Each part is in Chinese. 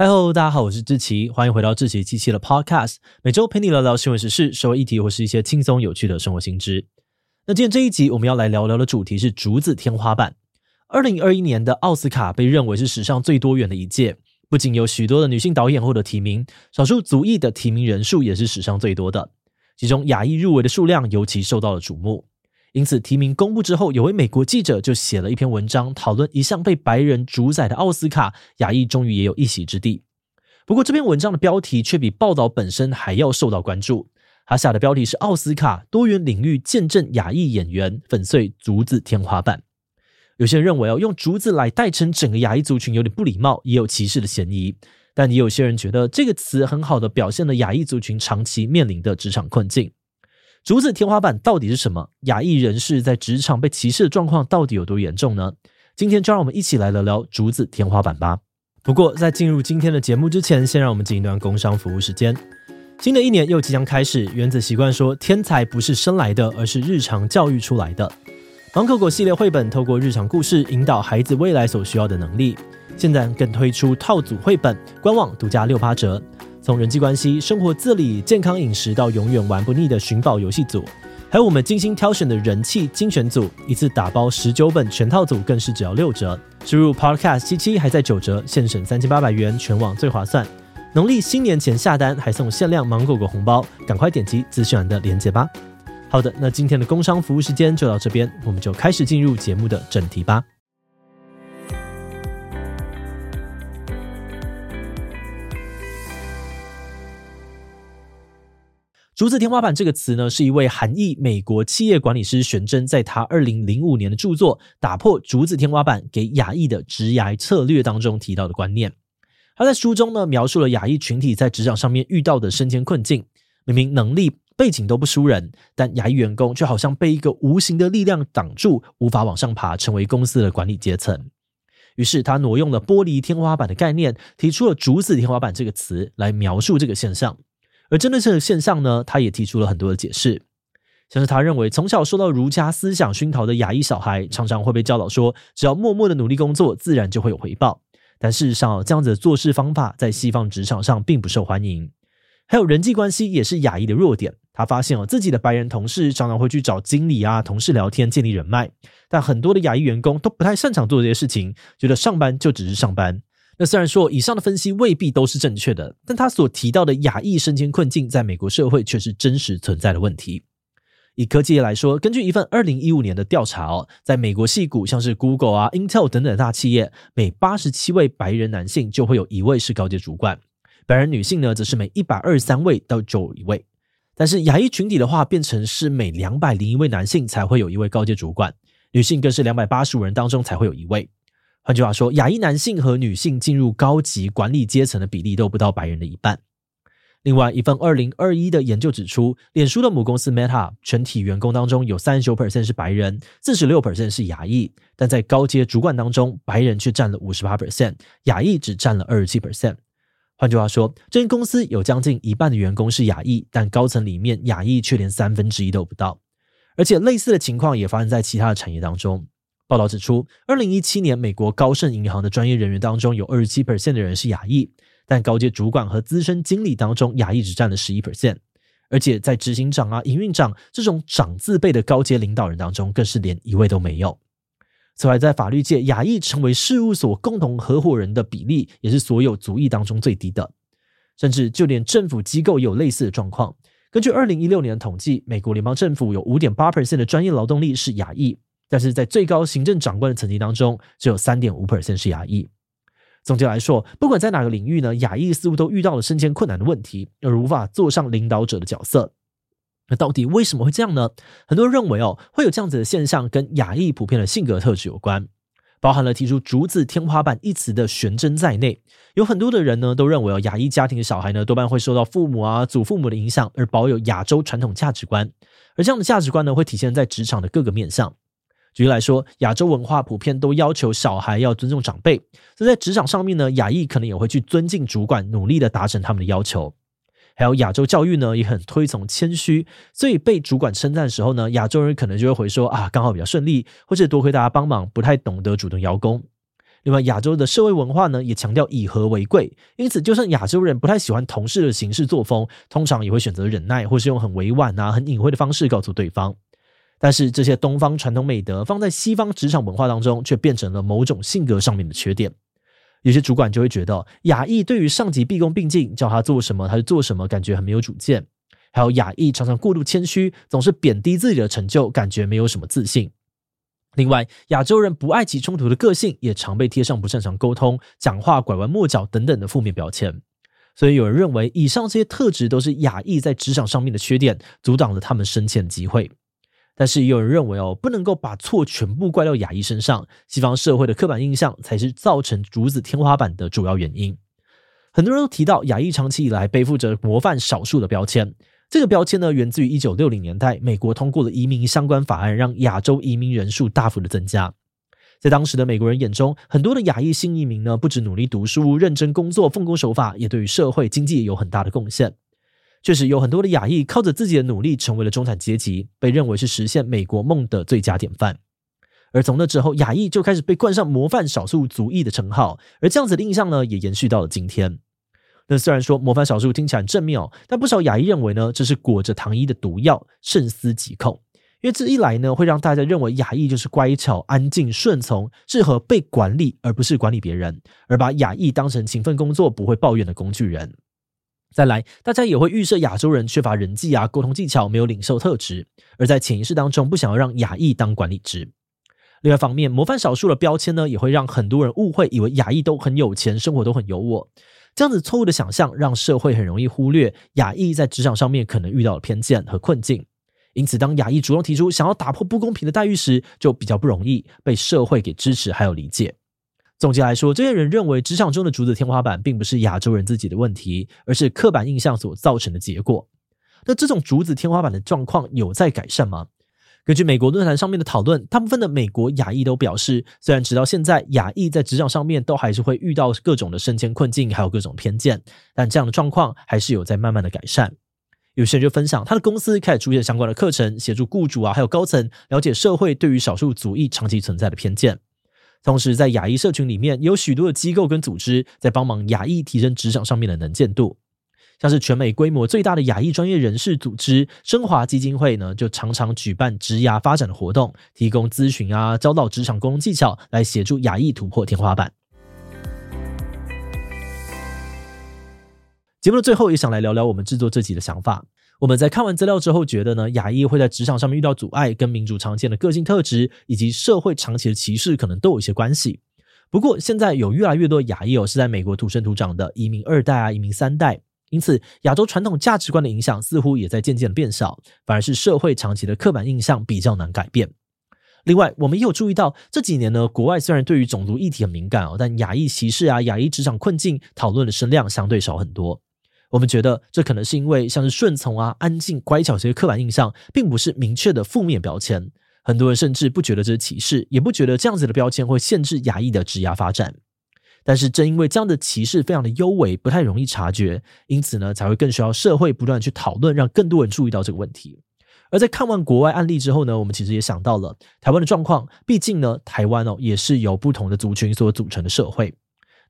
嗨喽，大家好，我是志奇，欢迎回到志奇七七的 Podcast，每周陪你聊聊新闻时事、社会议题或是一些轻松有趣的生活新知。那今天这一集我们要来聊聊的主题是竹子天花板。二零二一年的奥斯卡被认为是史上最多元的一届，不仅有许多的女性导演获得提名，少数族裔的提名人数也是史上最多的，其中亚裔入围的数量尤其受到了瞩目。因此，提名公布之后，有位美国记者就写了一篇文章，讨论一向被白人主宰的奥斯卡，亚裔终于也有一席之地。不过，这篇文章的标题却比报道本身还要受到关注。他下的标题是“奥斯卡多元领域见证亚裔演员粉碎竹子天花板”。有些人认为哦，用竹子来代称整个亚裔族群有点不礼貌，也有歧视的嫌疑。但也有些人觉得这个词很好的表现了亚裔族群长期面临的职场困境。竹子天花板到底是什么？亚裔人士在职场被歧视的状况到底有多严重呢？今天就让我们一起来聊聊竹子天花板吧。不过，在进入今天的节目之前，先让我们进一段工商服务时间。新的一年又即将开始，原子习惯说，天才不是生来的，而是日常教育出来的。芒果果系列绘本透过日常故事引导孩子未来所需要的能力。现在更推出套组绘本，官网独家六八折。从人际关系、生活自理、健康饮食到永远玩不腻的寻宝游戏组，还有我们精心挑选的人气精选组，一次打包十九本全套组更是只要六折。输入 Podcast 七七还在九折，现省三千八百元，全网最划算。农历新年前下单还送限量芒果果红包，赶快点击资讯栏的链接吧。好的，那今天的工商服务时间就到这边，我们就开始进入节目的正题吧。竹子天花板这个词呢，是一位韩裔美国企业管理师玄真在他二零零五年的著作《打破竹子天花板给亚裔的职涯策略》当中提到的观念。他在书中呢，描述了亚裔群体在职场上面遇到的升迁困境，明明能力背景都不输人，但亚裔员工却好像被一个无形的力量挡住，无法往上爬，成为公司的管理阶层。于是他挪用了玻璃天花板的概念，提出了竹子天花板这个词来描述这个现象。而针对这个现象呢，他也提出了很多的解释，像是他认为从小受到儒家思想熏陶的亚裔小孩，常常会被教导说，只要默默的努力工作，自然就会有回报。但事实上，这样子的做事方法在西方职场上并不受欢迎。还有人际关系也是亚裔的弱点。他发现哦，自己的白人同事常常会去找经理啊、同事聊天，建立人脉，但很多的亚裔员工都不太擅长做这些事情，觉得上班就只是上班。那虽然说以上的分析未必都是正确的，但他所提到的亚裔升迁困境，在美国社会却是真实存在的问题。以科技业来说，根据一份二零一五年的调查哦，在美国矽谷，像是 Google 啊、Intel 等等大企业，每八十七位白人男性就会有一位是高阶主管，白人女性呢，则是每一百二十三位到就一位。但是亚裔群体的话，变成是每两百零一位男性才会有一位高阶主管，女性更是两百八十五人当中才会有一位。换句话说，亚裔男性和女性进入高级管理阶层的比例都不到白人的一半。另外，一份二零二一的研究指出，脸书的母公司 Meta 全体员工当中有三十九 percent 是白人，四十六 percent 是亚裔，但在高阶主管当中，白人却占了五十八 percent，亚裔只占了二十七 percent。换句话说，这间公司有将近一半的员工是亚裔，但高层里面亚裔却连三分之一都不到。而且，类似的情况也发生在其他的产业当中。报道指出，二零一七年美国高盛银行的专业人员当中有二十七 percent 的人是亚裔，但高阶主管和资深经理当中亚裔只占了十一 percent，而且在执行长啊、营运长这种长字辈的高阶领导人当中，更是连一位都没有。此外，在法律界，亚裔成为事务所共同合伙人的比例也是所有族裔当中最低的，甚至就连政府机构也有类似的状况。根据二零一六年的统计，美国联邦政府有五点八 percent 的专业劳动力是亚裔。但是在最高行政长官的层级当中，只有三点五 percent 是亚裔。总结来说，不管在哪个领域呢，亚裔似乎都遇到了升迁困难的问题，而无法坐上领导者的角色。那到底为什么会这样呢？很多人认为哦，会有这样子的现象，跟亚裔普遍的性格特质有关。包含了提出“竹子天花板”一词的玄真在内，有很多的人呢都认为哦，亚裔家庭的小孩呢多半会受到父母啊、祖父母的影响，而保有亚洲传统价值观。而这样的价值观呢，会体现在职场的各个面向。举例来说，亚洲文化普遍都要求小孩要尊重长辈，所以在职场上面呢，亚裔可能也会去尊敬主管，努力的达成他们的要求。还有亚洲教育呢，也很推崇谦虚，所以被主管称赞的时候呢，亚洲人可能就会回说啊，刚好比较顺利，或者多亏大家帮忙，不太懂得主动邀功。另外，亚洲的社会文化呢，也强调以和为贵，因此，就算亚洲人不太喜欢同事的行事作风，通常也会选择忍耐，或是用很委婉啊、很隐晦的方式告诉对方。但是，这些东方传统美德放在西方职场文化当中，却变成了某种性格上面的缺点。有些主管就会觉得，亚裔对于上级毕恭毕敬，叫他做什么他就做什么，感觉很没有主见；还有亚裔常常过度谦虚，总是贬低自己的成就，感觉没有什么自信。另外，亚洲人不爱起冲突的个性，也常被贴上不擅长沟通、讲话拐弯抹角等等的负面标签。所以，有人认为，以上这些特质都是亚裔在职场上面的缺点，阻挡了他们升迁的机会。但是，也有人认为哦，不能够把错全部怪到亚裔身上，西方社会的刻板印象才是造成竹子天花板的主要原因。很多人都提到，亚裔长期以来背负着模范少数的标签。这个标签呢，源自于一九六零年代，美国通过了移民相关法案，让亚洲移民人数大幅的增加。在当时的美国人眼中，很多的亚裔新移民呢，不只努力读书、认真工作、奉公守法，也对于社会经济有很大的贡献。确实，有很多的亚裔靠着自己的努力，成为了中产阶级，被认为是实现美国梦的最佳典范。而从那之后，亚裔就开始被冠上模范少数族裔的称号，而这样子的印象呢，也延续到了今天。那虽然说模范少数听起来很正面哦，但不少亚裔认为呢，这是裹着糖衣的毒药，慎思极恐。因为这一来呢，会让大家认为亚裔就是乖巧、安静、顺从，适合被管理，而不是管理别人，而把亚裔当成勤奋工作、不会抱怨的工具人。再来，大家也会预设亚洲人缺乏人际啊、沟通技巧，没有领袖特质，而在潜意识当中不想要让亚裔当管理职。另外一方面，模范少数的标签呢，也会让很多人误会，以为亚裔都很有钱，生活都很优渥。这样子错误的想象，让社会很容易忽略亚裔在职场上面可能遇到的偏见和困境。因此，当亚裔主动提出想要打破不公平的待遇时，就比较不容易被社会给支持还有理解。总结来说，这些人认为职场中的竹子天花板并不是亚洲人自己的问题，而是刻板印象所造成的结果。那这种竹子天花板的状况有在改善吗？根据美国论坛上面的讨论，大部分的美国亚裔都表示，虽然直到现在亚裔在职场上面都还是会遇到各种的升迁困境，还有各种偏见，但这样的状况还是有在慢慢的改善。有些人就分享，他的公司开始出现相关的课程，协助雇主啊还有高层了解社会对于少数族裔长期存在的偏见。同时，在亚裔社群里面，有许多的机构跟组织在帮忙亚裔提升职场上面的能见度。像是全美规模最大的亚裔专业人士组织升华基金会呢，就常常举办职涯发展的活动，提供咨询啊、教导职场沟通技巧，来协助亚裔突破天花板。节目的最后，也想来聊聊我们制作这集的想法。我们在看完资料之后，觉得呢，亚裔会在职场上面遇到阻碍，跟民主常见的个性特质以及社会长期的歧视，可能都有一些关系。不过，现在有越来越多亚裔哦，是在美国土生土长的移民二代啊，移民三代。因此，亚洲传统价值观的影响似乎也在渐渐的变少，反而是社会长期的刻板印象比较难改变。另外，我们也有注意到这几年呢，国外虽然对于种族议题很敏感哦，但亚裔歧视啊、亚裔职场困境讨论的声量相对少很多。我们觉得这可能是因为像是顺从啊、安静、乖巧这些刻板印象，并不是明确的负面标签。很多人甚至不觉得这是歧视，也不觉得这样子的标签会限制亚裔的职涯发展。但是正因为这样的歧视非常的幽微，不太容易察觉，因此呢，才会更需要社会不断去讨论，让更多人注意到这个问题。而在看完国外案例之后呢，我们其实也想到了台湾的状况。毕竟呢，台湾哦也是由不同的族群所组成的社会。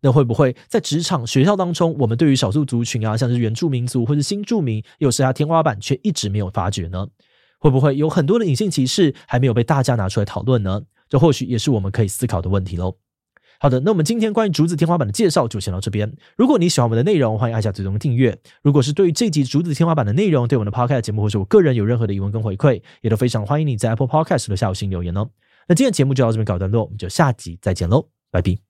那会不会在职场、学校当中，我们对于少数族群啊，像是原住民族或是新住民，有设下天花板，却一直没有发觉呢？会不会有很多的隐性歧视还没有被大家拿出来讨论呢？这或许也是我们可以思考的问题喽。好的，那我们今天关于竹子天花板的介绍就先到这边。如果你喜欢我们的内容，欢迎按下最终订阅。如果是对于这集竹子天花板的内容，对我们的 Podcast 节目或是我个人有任何的疑问跟回馈，也都非常欢迎你在 Apple Podcast 留下五星留言哦。那今天节目就到这边告一段落，我们就下集再见喽，拜拜。